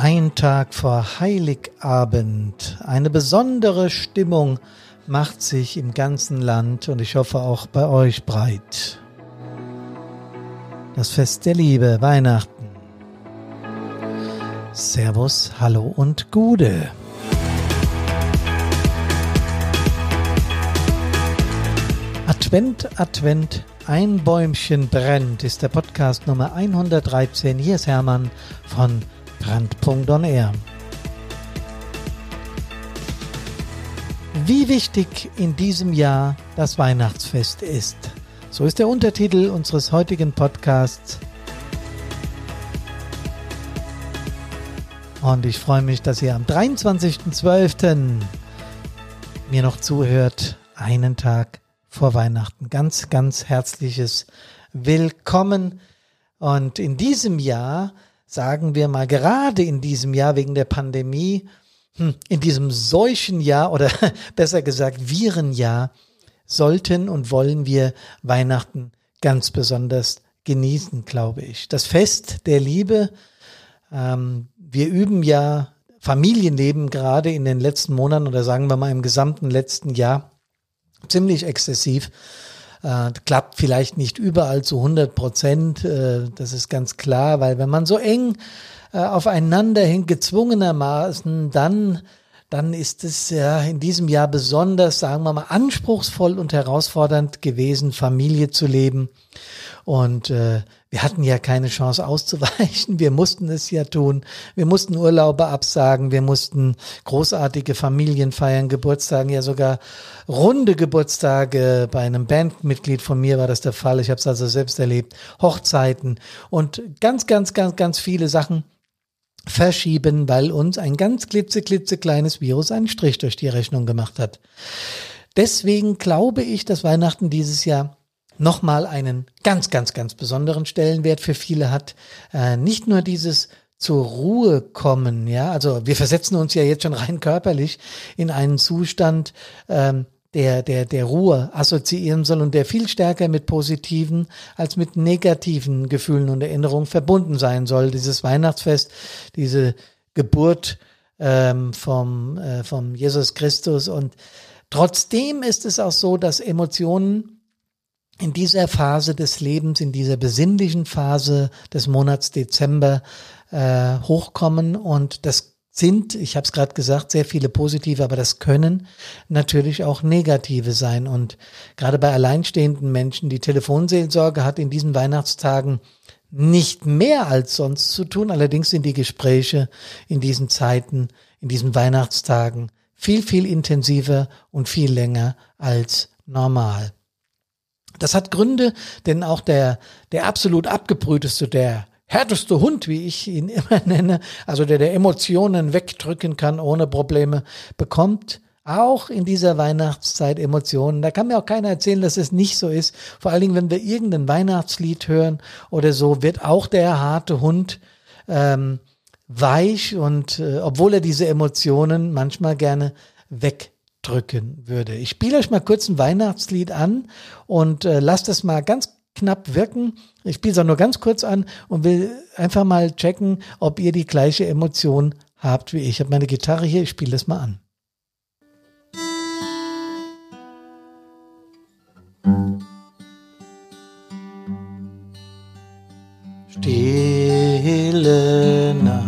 Ein Tag vor Heiligabend. Eine besondere Stimmung macht sich im ganzen Land und ich hoffe auch bei euch breit. Das Fest der Liebe, Weihnachten. Servus, Hallo und Gude. Advent, Advent, ein Bäumchen brennt, ist der Podcast Nummer 113. Hier ist Hermann von Brandpunkt Air. Wie wichtig in diesem Jahr das Weihnachtsfest ist. So ist der Untertitel unseres heutigen Podcasts. Und ich freue mich, dass ihr am 23.12. mir noch zuhört, einen Tag vor Weihnachten. Ganz, ganz herzliches Willkommen. Und in diesem Jahr, sagen wir mal, gerade in diesem Jahr wegen der Pandemie, hm, in diesem Seuchenjahr oder besser gesagt Virenjahr, sollten und wollen wir Weihnachten ganz besonders genießen, glaube ich. Das Fest der Liebe. Ähm, wir üben ja Familienleben gerade in den letzten Monaten oder sagen wir mal im gesamten letzten Jahr ziemlich exzessiv. Äh, klappt vielleicht nicht überall zu 100 Prozent, äh, das ist ganz klar, weil wenn man so eng äh, aufeinander hängt, gezwungenermaßen, dann dann ist es ja in diesem Jahr besonders, sagen wir mal, anspruchsvoll und herausfordernd gewesen, Familie zu leben. Und äh, wir hatten ja keine Chance auszuweichen. Wir mussten es ja tun. Wir mussten Urlaube absagen. Wir mussten großartige Familien feiern, Geburtstagen, ja sogar runde Geburtstage. Bei einem Bandmitglied von mir war das der Fall. Ich habe es also selbst erlebt. Hochzeiten und ganz, ganz, ganz, ganz viele Sachen verschieben, weil uns ein ganz klitzeklitzekleines Virus einen Strich durch die Rechnung gemacht hat. Deswegen glaube ich, dass Weihnachten dieses Jahr nochmal einen ganz, ganz, ganz besonderen Stellenwert für viele hat. Äh, nicht nur dieses zur Ruhe kommen, ja, also wir versetzen uns ja jetzt schon rein körperlich in einen Zustand, ähm, der, der, der Ruhe assoziieren soll und der viel stärker mit positiven als mit negativen Gefühlen und Erinnerungen verbunden sein soll. Dieses Weihnachtsfest, diese Geburt ähm, vom, äh, vom Jesus Christus und trotzdem ist es auch so, dass Emotionen in dieser Phase des Lebens, in dieser besinnlichen Phase des Monats Dezember äh, hochkommen und das sind, ich habe es gerade gesagt, sehr viele positive, aber das können natürlich auch negative sein. Und gerade bei alleinstehenden Menschen, die Telefonseelsorge hat in diesen Weihnachtstagen nicht mehr als sonst zu tun. Allerdings sind die Gespräche in diesen Zeiten, in diesen Weihnachtstagen viel, viel intensiver und viel länger als normal. Das hat Gründe, denn auch der, der absolut abgebrühteste, der härteste Hund, wie ich ihn immer nenne, also der der Emotionen wegdrücken kann ohne Probleme, bekommt auch in dieser Weihnachtszeit Emotionen. Da kann mir auch keiner erzählen, dass es nicht so ist. Vor allen Dingen, wenn wir irgendein Weihnachtslied hören oder so, wird auch der harte Hund ähm, weich und äh, obwohl er diese Emotionen manchmal gerne weg drücken würde. Ich spiele euch mal kurz ein Weihnachtslied an und äh, lasst das mal ganz knapp wirken. Ich spiele es auch nur ganz kurz an und will einfach mal checken, ob ihr die gleiche Emotion habt wie ich. Ich habe meine Gitarre hier, ich spiele das mal an. Stille Nacht,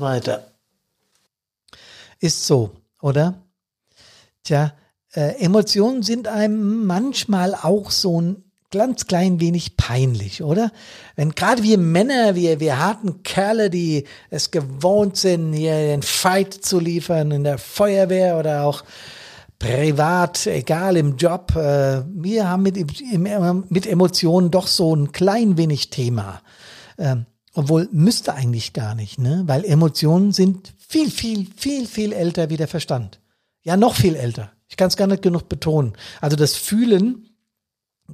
weiter. Ist so, oder? Tja, äh, Emotionen sind einem manchmal auch so ein ganz klein wenig peinlich, oder? Wenn gerade wir Männer, wir, wir harten Kerle, die es gewohnt sind, hier den Fight zu liefern in der Feuerwehr oder auch privat, egal im Job, äh, wir haben mit, mit Emotionen doch so ein klein wenig Thema. Ähm, obwohl müsste eigentlich gar nicht, ne? Weil Emotionen sind viel, viel, viel, viel älter wie der Verstand. Ja, noch viel älter. Ich kann es gar nicht genug betonen. Also das Fühlen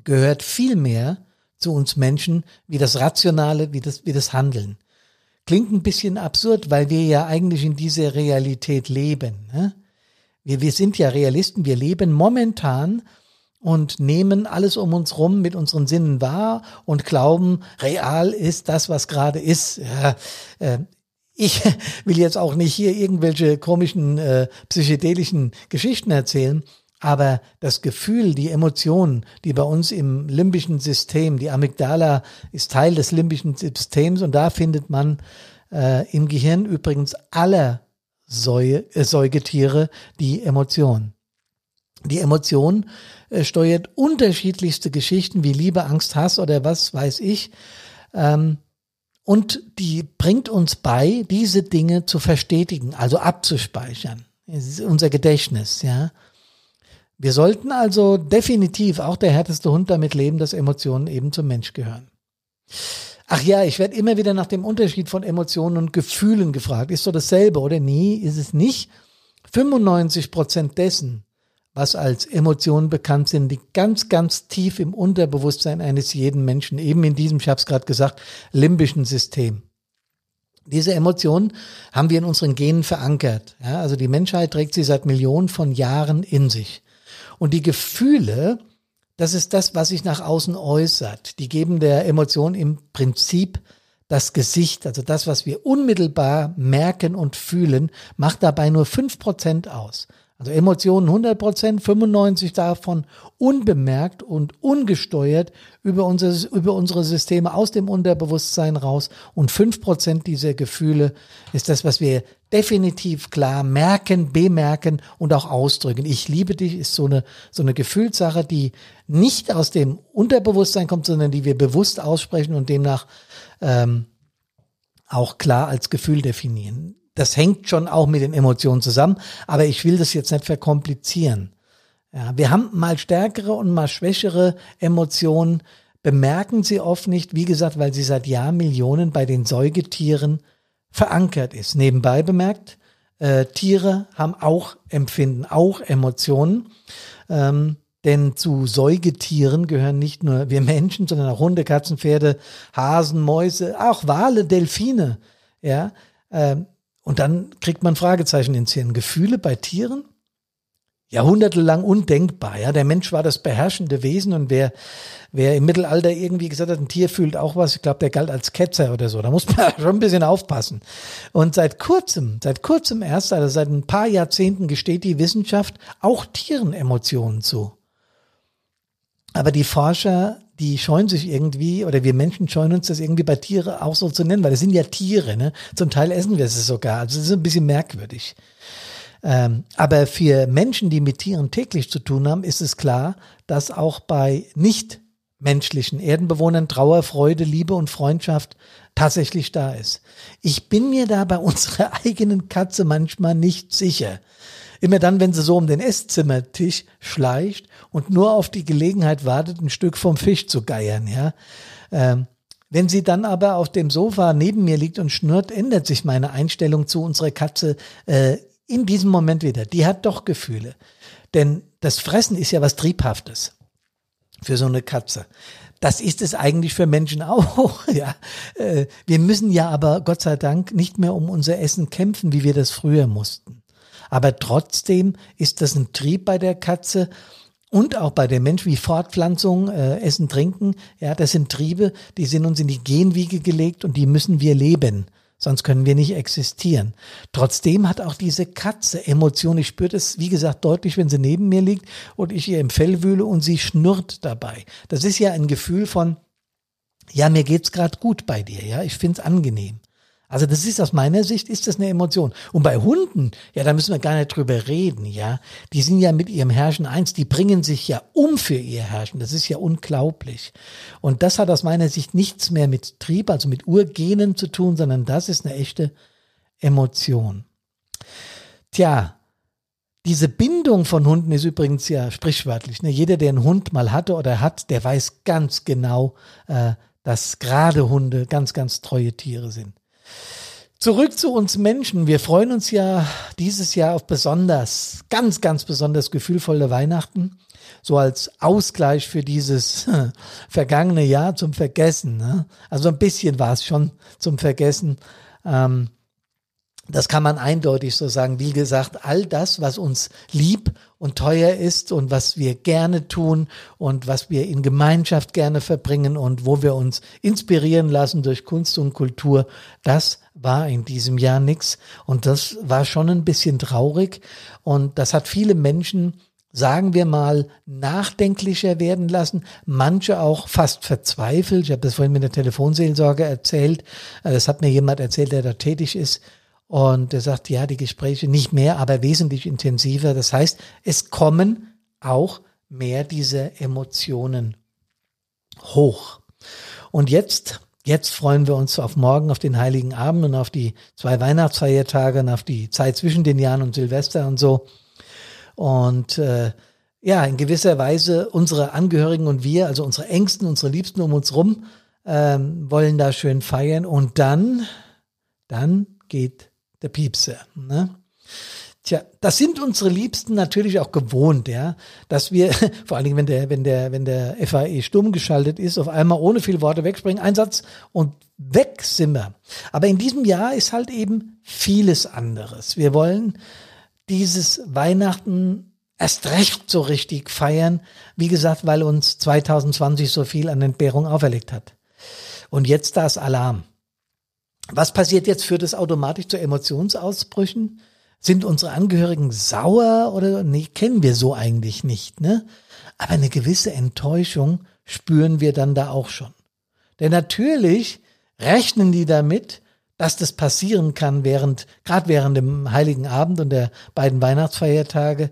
gehört viel mehr zu uns Menschen wie das Rationale, wie das, wie das Handeln. Klingt ein bisschen absurd, weil wir ja eigentlich in dieser Realität leben. Ne? Wir, wir sind ja Realisten, wir leben momentan und nehmen alles um uns rum mit unseren Sinnen wahr und glauben, real ist das, was gerade ist. Ja, äh, ich will jetzt auch nicht hier irgendwelche komischen äh, psychedelischen Geschichten erzählen, aber das Gefühl, die Emotionen, die bei uns im limbischen System, die Amygdala ist Teil des limbischen Systems und da findet man äh, im Gehirn übrigens aller Säue, äh, Säugetiere die Emotionen. Die Emotion äh, steuert unterschiedlichste Geschichten wie Liebe, Angst, Hass oder was weiß ich. Ähm, und die bringt uns bei, diese Dinge zu verstetigen, also abzuspeichern. Es ist unser Gedächtnis, ja. Wir sollten also definitiv auch der härteste Hund damit leben, dass Emotionen eben zum Mensch gehören. Ach ja, ich werde immer wieder nach dem Unterschied von Emotionen und Gefühlen gefragt. Ist so dasselbe oder nie? Ist es nicht? 95 Prozent dessen, was als Emotionen bekannt sind, die ganz, ganz tief im Unterbewusstsein eines jeden Menschen, eben in diesem, ich habe es gerade gesagt, limbischen System. Diese Emotionen haben wir in unseren Genen verankert. Ja, also die Menschheit trägt sie seit Millionen von Jahren in sich. Und die Gefühle, das ist das, was sich nach außen äußert. Die geben der Emotion im Prinzip das Gesicht, also das, was wir unmittelbar merken und fühlen, macht dabei nur fünf Prozent aus. Also Emotionen 100 Prozent, 95 davon unbemerkt und ungesteuert über, unser, über unsere Systeme aus dem Unterbewusstsein raus. Und 5 Prozent dieser Gefühle ist das, was wir definitiv klar merken, bemerken und auch ausdrücken. Ich liebe dich ist so eine, so eine Gefühlssache, die nicht aus dem Unterbewusstsein kommt, sondern die wir bewusst aussprechen und demnach ähm, auch klar als Gefühl definieren das hängt schon auch mit den Emotionen zusammen, aber ich will das jetzt nicht verkomplizieren. Ja, wir haben mal stärkere und mal schwächere Emotionen, bemerken sie oft nicht, wie gesagt, weil sie seit Jahrmillionen bei den Säugetieren verankert ist. Nebenbei bemerkt, äh, Tiere haben auch Empfinden, auch Emotionen. Ähm, denn zu Säugetieren gehören nicht nur wir Menschen, sondern auch Hunde, Katzen, Pferde, Hasen, Mäuse, auch Wale, Delfine. Ja, ähm, und dann kriegt man Fragezeichen ins Hirn. Gefühle bei Tieren? Jahrhundertelang undenkbar. Ja, der Mensch war das beherrschende Wesen und wer, wer im Mittelalter irgendwie gesagt hat, ein Tier fühlt auch was, ich glaube, der galt als Ketzer oder so. Da muss man schon ein bisschen aufpassen. Und seit kurzem, seit kurzem erst, also seit ein paar Jahrzehnten gesteht die Wissenschaft auch Tieren Emotionen zu. Aber die Forscher die scheuen sich irgendwie, oder wir Menschen scheuen uns das irgendwie bei Tiere auch so zu nennen, weil das sind ja Tiere, ne? Zum Teil essen wir es sogar. Also das ist ein bisschen merkwürdig. Ähm, aber für Menschen, die mit Tieren täglich zu tun haben, ist es klar, dass auch bei nicht menschlichen Erdenbewohnern Trauer, Freude, Liebe und Freundschaft tatsächlich da ist. Ich bin mir da bei unserer eigenen Katze manchmal nicht sicher. Immer dann, wenn sie so um den Esszimmertisch schleicht und nur auf die Gelegenheit wartet, ein Stück vom Fisch zu geiern, ja. Ähm, wenn sie dann aber auf dem Sofa neben mir liegt und schnurrt, ändert sich meine Einstellung zu unserer Katze äh, in diesem Moment wieder. Die hat doch Gefühle. Denn das Fressen ist ja was Triebhaftes für so eine Katze. Das ist es eigentlich für Menschen auch. Ja, äh, wir müssen ja aber Gott sei Dank nicht mehr um unser Essen kämpfen, wie wir das früher mussten. Aber trotzdem ist das ein Trieb bei der Katze und auch bei dem Mensch wie Fortpflanzung, äh, Essen, Trinken. Ja, das sind Triebe, die sind uns in die Genwiege gelegt und die müssen wir leben. Sonst können wir nicht existieren. Trotzdem hat auch diese Katze Emotionen. Ich spüre das, wie gesagt, deutlich, wenn sie neben mir liegt und ich ihr im Fell wühle und sie schnurrt dabei. Das ist ja ein Gefühl von, ja, mir geht's gerade gut bei dir, ja, ich find's angenehm. Also das ist aus meiner Sicht ist das eine Emotion. Und bei Hunden, ja, da müssen wir gar nicht drüber reden, ja. Die sind ja mit ihrem Herrschen eins, die bringen sich ja um für ihr Herrschen. Das ist ja unglaublich. Und das hat aus meiner Sicht nichts mehr mit Trieb, also mit Urgenen zu tun, sondern das ist eine echte Emotion. Tja, diese Bindung von Hunden ist übrigens ja sprichwörtlich. Ne? Jeder, der einen Hund mal hatte oder hat, der weiß ganz genau, äh, dass gerade Hunde ganz, ganz treue Tiere sind. Zurück zu uns Menschen. Wir freuen uns ja dieses Jahr auf besonders, ganz, ganz besonders gefühlvolle Weihnachten. So als Ausgleich für dieses vergangene Jahr zum Vergessen. Ne? Also ein bisschen war es schon zum Vergessen. Ähm, das kann man eindeutig so sagen. Wie gesagt, all das, was uns lieb und teuer ist und was wir gerne tun und was wir in Gemeinschaft gerne verbringen und wo wir uns inspirieren lassen durch Kunst und Kultur, das war in diesem Jahr nichts. Und das war schon ein bisschen traurig. Und das hat viele Menschen sagen wir mal, nachdenklicher werden lassen, manche auch fast verzweifelt. Ich habe das vorhin mit der Telefonseelsorge erzählt. Das hat mir jemand erzählt, der da tätig ist. Und er sagt, ja, die Gespräche nicht mehr, aber wesentlich intensiver. Das heißt, es kommen auch mehr diese Emotionen hoch. Und jetzt, jetzt freuen wir uns auf morgen, auf den Heiligen Abend und auf die zwei Weihnachtsfeiertage und auf die Zeit zwischen den Jahren und Silvester und so. Und äh, ja, in gewisser Weise unsere Angehörigen und wir, also unsere Ängsten, unsere Liebsten um uns rum, ähm, wollen da schön feiern. Und dann, dann geht der Piepse. Ne? Tja, das sind unsere Liebsten natürlich auch gewohnt, ja, dass wir, vor allen Dingen, wenn der, wenn der, wenn der FAE stumm geschaltet ist, auf einmal ohne viele Worte wegspringen, Einsatz und weg sind wir. Aber in diesem Jahr ist halt eben vieles anderes. Wir wollen dieses Weihnachten erst recht so richtig feiern, wie gesagt, weil uns 2020 so viel an Entbehrung auferlegt hat. Und jetzt das Alarm. Was passiert jetzt? Führt es automatisch zu Emotionsausbrüchen? Sind unsere Angehörigen sauer oder nee, kennen wir so eigentlich nicht, ne? Aber eine gewisse Enttäuschung spüren wir dann da auch schon. Denn natürlich rechnen die damit, dass das passieren kann während, gerade während dem Heiligen Abend und der beiden Weihnachtsfeiertage.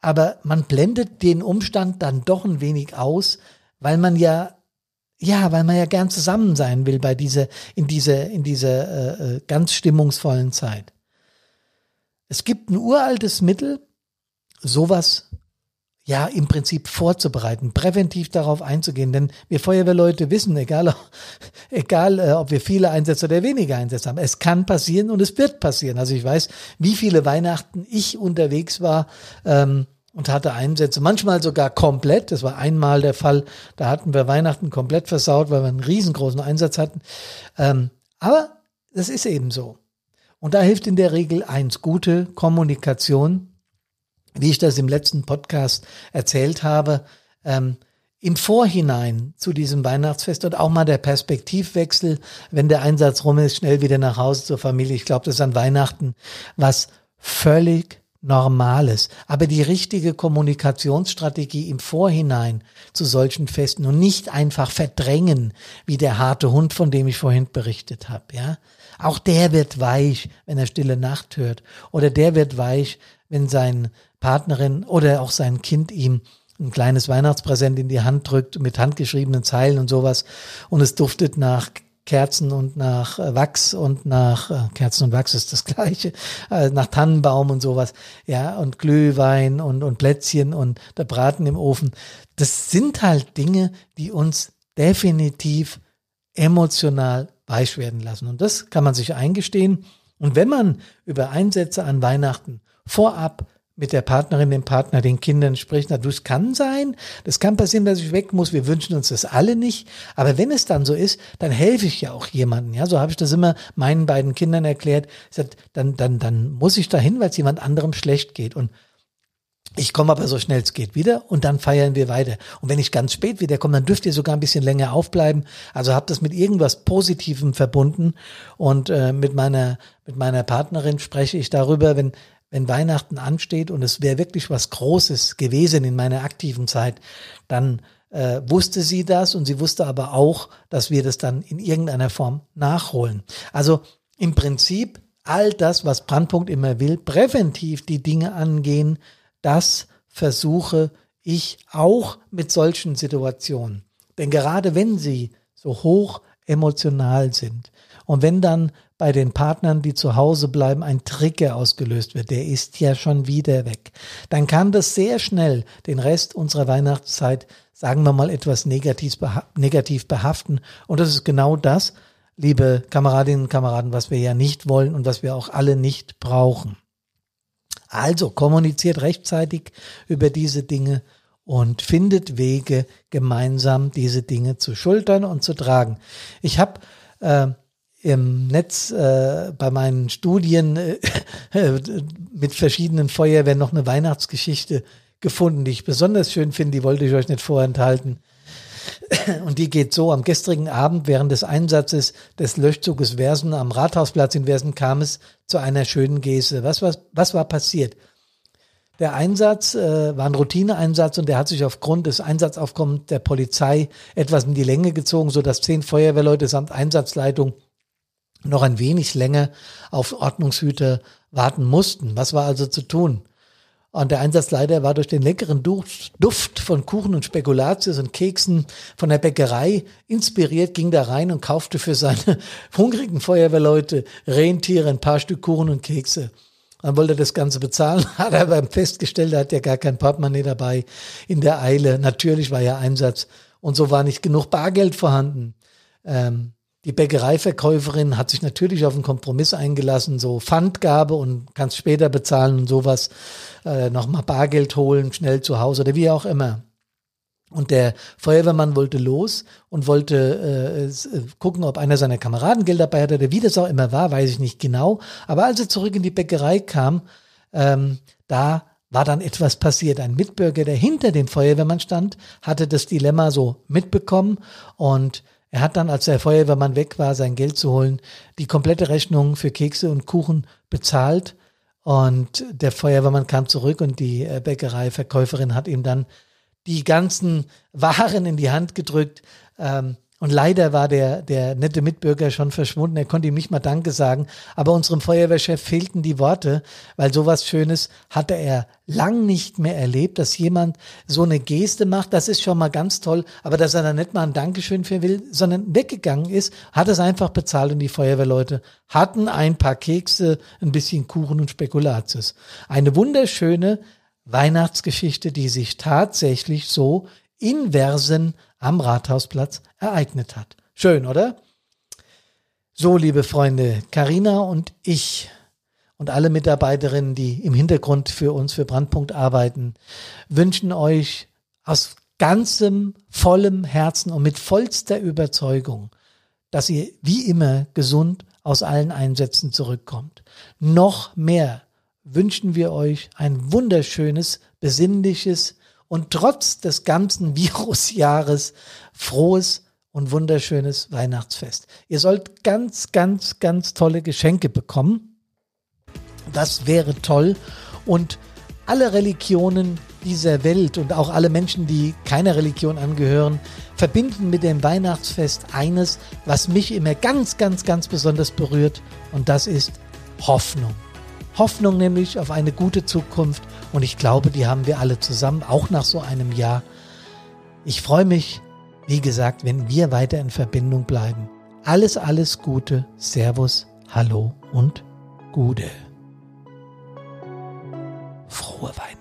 Aber man blendet den Umstand dann doch ein wenig aus, weil man ja ja, weil man ja gern zusammen sein will bei dieser, in dieser, in dieser äh, äh, ganz stimmungsvollen Zeit. Es gibt ein uraltes Mittel, sowas ja im Prinzip vorzubereiten, präventiv darauf einzugehen. Denn wir Feuerwehrleute wissen, egal, egal äh, ob wir viele Einsätze oder weniger Einsätze haben, es kann passieren und es wird passieren. Also ich weiß, wie viele Weihnachten ich unterwegs war, ähm, und hatte Einsätze, manchmal sogar komplett. Das war einmal der Fall, da hatten wir Weihnachten komplett versaut, weil wir einen riesengroßen Einsatz hatten. Ähm, aber das ist eben so. Und da hilft in der Regel eins, gute Kommunikation, wie ich das im letzten Podcast erzählt habe, ähm, im Vorhinein zu diesem Weihnachtsfest und auch mal der Perspektivwechsel, wenn der Einsatz rum ist, schnell wieder nach Hause zur Familie. Ich glaube, das ist an Weihnachten was völlig Normales. Aber die richtige Kommunikationsstrategie im Vorhinein zu solchen Festen und nicht einfach verdrängen, wie der harte Hund, von dem ich vorhin berichtet habe, ja. Auch der wird weich, wenn er Stille Nacht hört. Oder der wird weich, wenn sein Partnerin oder auch sein Kind ihm ein kleines Weihnachtspräsent in die Hand drückt mit handgeschriebenen Zeilen und sowas und es duftet nach Kerzen und nach äh, Wachs und nach äh, Kerzen und Wachs ist das gleiche, äh, nach Tannenbaum und sowas, ja, und Glühwein und, und Plätzchen und der Braten im Ofen. Das sind halt Dinge, die uns definitiv emotional weich werden lassen. Und das kann man sich eingestehen. Und wenn man über Einsätze an Weihnachten vorab mit der Partnerin, dem Partner, den Kindern spricht. Na, das kann sein, das kann passieren, dass ich weg muss. Wir wünschen uns das alle nicht. Aber wenn es dann so ist, dann helfe ich ja auch jemandem. Ja, so habe ich das immer meinen beiden Kindern erklärt. Sag, dann, dann, dann muss ich dahin, weil es jemand anderem schlecht geht. Und ich komme aber so schnell es geht wieder und dann feiern wir weiter. Und wenn ich ganz spät wiederkomme, dann dürft ihr sogar ein bisschen länger aufbleiben. Also habt das mit irgendwas Positivem verbunden. Und äh, mit meiner mit meiner Partnerin spreche ich darüber, wenn wenn Weihnachten ansteht und es wäre wirklich was Großes gewesen in meiner aktiven Zeit, dann äh, wusste sie das und sie wusste aber auch, dass wir das dann in irgendeiner Form nachholen. Also im Prinzip all das, was Brandpunkt immer will, präventiv die Dinge angehen, das versuche ich auch mit solchen Situationen. Denn gerade wenn sie so hoch emotional sind und wenn dann bei den Partnern, die zu Hause bleiben, ein Trigger ausgelöst wird, der ist ja schon wieder weg. Dann kann das sehr schnell den Rest unserer Weihnachtszeit, sagen wir mal, etwas negativ, negativ behaften. Und das ist genau das, liebe Kameradinnen und Kameraden, was wir ja nicht wollen und was wir auch alle nicht brauchen. Also kommuniziert rechtzeitig über diese Dinge und findet Wege, gemeinsam diese Dinge zu schultern und zu tragen. Ich habe äh, im Netz äh, bei meinen Studien äh, mit verschiedenen Feuerwehren noch eine Weihnachtsgeschichte gefunden, die ich besonders schön finde. Die wollte ich euch nicht vorenthalten. Und die geht so, am gestrigen Abend während des Einsatzes des Löschzuges Versen am Rathausplatz in Versen kam es zu einer schönen Geste. Was, was, was war passiert? Der Einsatz äh, war ein Routineeinsatz und der hat sich aufgrund des Einsatzaufkommens der Polizei etwas in die Länge gezogen, sodass zehn Feuerwehrleute samt Einsatzleitung noch ein wenig länger auf Ordnungshüter warten mussten. Was war also zu tun? Und der Einsatzleiter war durch den leckeren Duft von Kuchen und Spekulatius und Keksen von der Bäckerei inspiriert, ging da rein und kaufte für seine hungrigen Feuerwehrleute Rentiere, ein paar Stück Kuchen und Kekse. Dann wollte er das Ganze bezahlen, hat er aber festgestellt, er hat ja gar kein Portemonnaie dabei in der Eile. Natürlich war ja Einsatz und so war nicht genug Bargeld vorhanden. Ähm, die Bäckereiverkäuferin hat sich natürlich auf einen Kompromiss eingelassen, so Pfandgabe und kannst später bezahlen und sowas, äh, nochmal Bargeld holen, schnell zu Hause oder wie auch immer. Und der Feuerwehrmann wollte los und wollte äh, äh, gucken, ob einer seiner Kameraden Geld dabei hatte. Wie das auch immer war, weiß ich nicht genau. Aber als er zurück in die Bäckerei kam, ähm, da war dann etwas passiert. Ein Mitbürger, der hinter dem Feuerwehrmann stand, hatte das Dilemma so mitbekommen und er hat dann, als der Feuerwehrmann weg war, sein Geld zu holen, die komplette Rechnung für Kekse und Kuchen bezahlt. Und der Feuerwehrmann kam zurück und die äh, Bäckereiverkäuferin hat ihm dann die ganzen Waren in die Hand gedrückt. Ähm, und leider war der, der nette Mitbürger schon verschwunden. Er konnte ihm nicht mal Danke sagen. Aber unserem Feuerwehrchef fehlten die Worte, weil sowas Schönes hatte er lang nicht mehr erlebt, dass jemand so eine Geste macht. Das ist schon mal ganz toll. Aber dass er da nicht mal ein Dankeschön für will, sondern weggegangen ist, hat es einfach bezahlt und die Feuerwehrleute hatten ein paar Kekse, ein bisschen Kuchen und Spekulatius. Eine wunderschöne Weihnachtsgeschichte, die sich tatsächlich so in Versen am Rathausplatz ereignet hat. Schön, oder? So, liebe Freunde, Karina und ich und alle Mitarbeiterinnen, die im Hintergrund für uns für Brandpunkt arbeiten, wünschen euch aus ganzem, vollem Herzen und mit vollster Überzeugung, dass ihr wie immer gesund aus allen Einsätzen zurückkommt. Noch mehr wünschen wir euch ein wunderschönes, besinnliches, und trotz des ganzen Virusjahres frohes und wunderschönes Weihnachtsfest. Ihr sollt ganz, ganz, ganz tolle Geschenke bekommen. Das wäre toll. Und alle Religionen dieser Welt und auch alle Menschen, die keiner Religion angehören, verbinden mit dem Weihnachtsfest eines, was mich immer ganz, ganz, ganz besonders berührt. Und das ist Hoffnung. Hoffnung nämlich auf eine gute Zukunft und ich glaube, die haben wir alle zusammen, auch nach so einem Jahr. Ich freue mich, wie gesagt, wenn wir weiter in Verbindung bleiben. Alles, alles Gute, Servus, Hallo und Gude. Frohe Weihnachten.